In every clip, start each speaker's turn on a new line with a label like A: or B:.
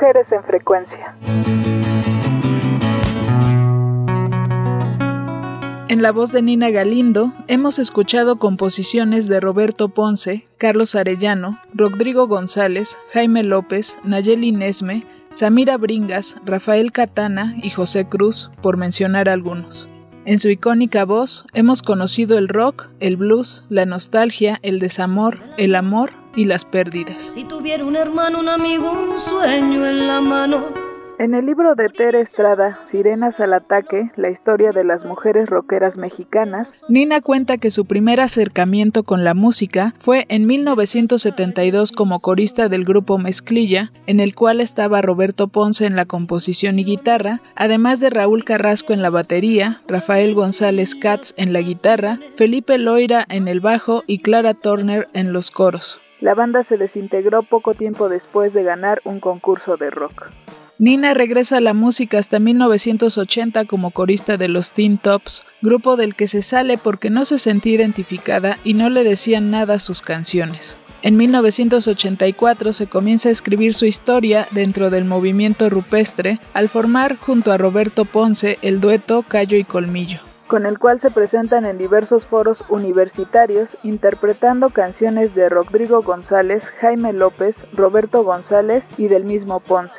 A: Mujeres en Frecuencia.
B: En la voz de Nina Galindo hemos escuchado composiciones de Roberto Ponce, Carlos Arellano, Rodrigo González, Jaime López, Nayeli Nesme, Samira Bringas, Rafael Catana y José Cruz, por mencionar algunos. En su icónica voz hemos conocido el rock, el blues, la nostalgia, el desamor, el amor y las pérdidas.
C: Si tuviera un hermano, un amigo, un sueño en la mano
A: en el libro de Tere Estrada, Sirenas al Ataque, la historia de las mujeres rockeras mexicanas,
B: Nina cuenta que su primer acercamiento con la música fue en 1972 como corista del grupo Mezclilla, en el cual estaba Roberto Ponce en la composición y guitarra, además de Raúl Carrasco en la batería, Rafael González Katz en la guitarra, Felipe Loira en el bajo y Clara Turner en los coros.
A: La banda se desintegró poco tiempo después de ganar un concurso de rock.
B: Nina regresa a la música hasta 1980 como corista de los Teen Tops, grupo del que se sale porque no se sentía identificada y no le decían nada sus canciones. En 1984 se comienza a escribir su historia dentro del movimiento rupestre al formar junto a Roberto Ponce el dueto Callo y Colmillo
A: con el cual se presentan en diversos foros universitarios interpretando canciones de Rodrigo González, Jaime López, Roberto González y del mismo Ponce.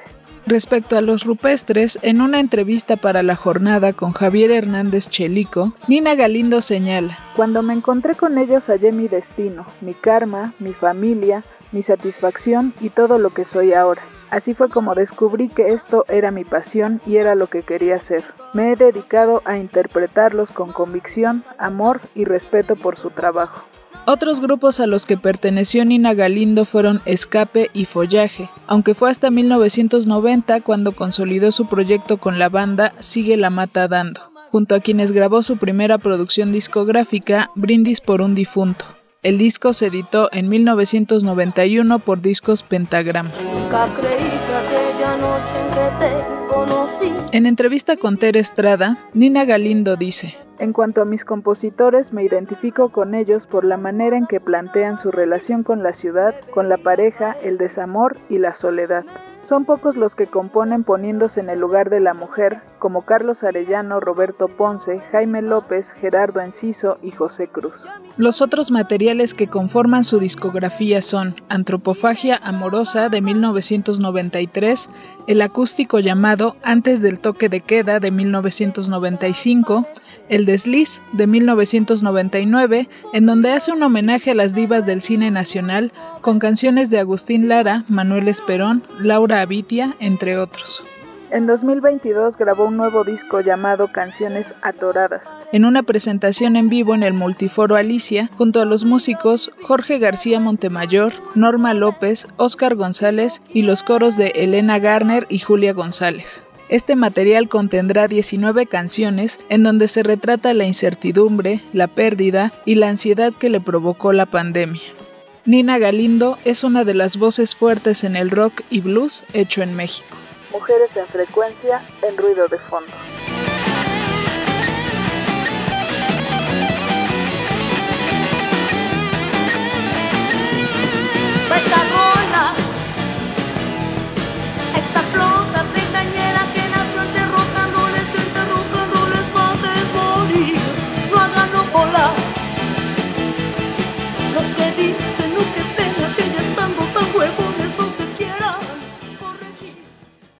B: Respecto a los rupestres, en una entrevista para la jornada con Javier Hernández Chelico, Nina Galindo señala,
A: Cuando me encontré con ellos hallé mi destino, mi karma, mi familia, mi satisfacción y todo lo que soy ahora. Así fue como descubrí que esto era mi pasión y era lo que quería hacer. Me he dedicado a interpretarlos con convicción, amor y respeto por su trabajo.
B: Otros grupos a los que perteneció Nina Galindo fueron Escape y Follaje, aunque fue hasta 1990 cuando consolidó su proyecto con la banda Sigue la Mata Dando, junto a quienes grabó su primera producción discográfica, Brindis por un difunto. El disco se editó en 1991 por Discos Pentagram. En entrevista con Ter Estrada, Nina Galindo dice,
A: en cuanto a mis compositores, me identifico con ellos por la manera en que plantean su relación con la ciudad, con la pareja, el desamor y la soledad. Son pocos los que componen poniéndose en el lugar de la mujer, como Carlos Arellano, Roberto Ponce, Jaime López, Gerardo Enciso y José Cruz.
B: Los otros materiales que conforman su discografía son Antropofagia Amorosa de 1993, el acústico llamado Antes del toque de queda de 1995, El desliz de 1999, en donde hace un homenaje a las divas del cine nacional con canciones de Agustín Lara, Manuel Esperón, Laura Abitia, entre otros.
A: En 2022 grabó un nuevo disco llamado Canciones Atoradas.
B: En una presentación en vivo en el Multiforo Alicia, junto a los músicos Jorge García Montemayor, Norma López, Óscar González y los coros de Elena Garner y Julia González. Este material contendrá 19 canciones en donde se retrata la incertidumbre, la pérdida y la ansiedad que le provocó la pandemia. Nina Galindo es una de las voces fuertes en el rock y blues hecho en México.
A: Mujeres en frecuencia en ruido de fondo.